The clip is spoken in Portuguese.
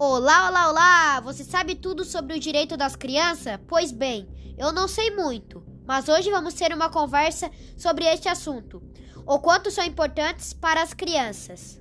Olá, olá, olá! Você sabe tudo sobre o direito das crianças? Pois bem, eu não sei muito, mas hoje vamos ter uma conversa sobre este assunto: o quanto são importantes para as crianças.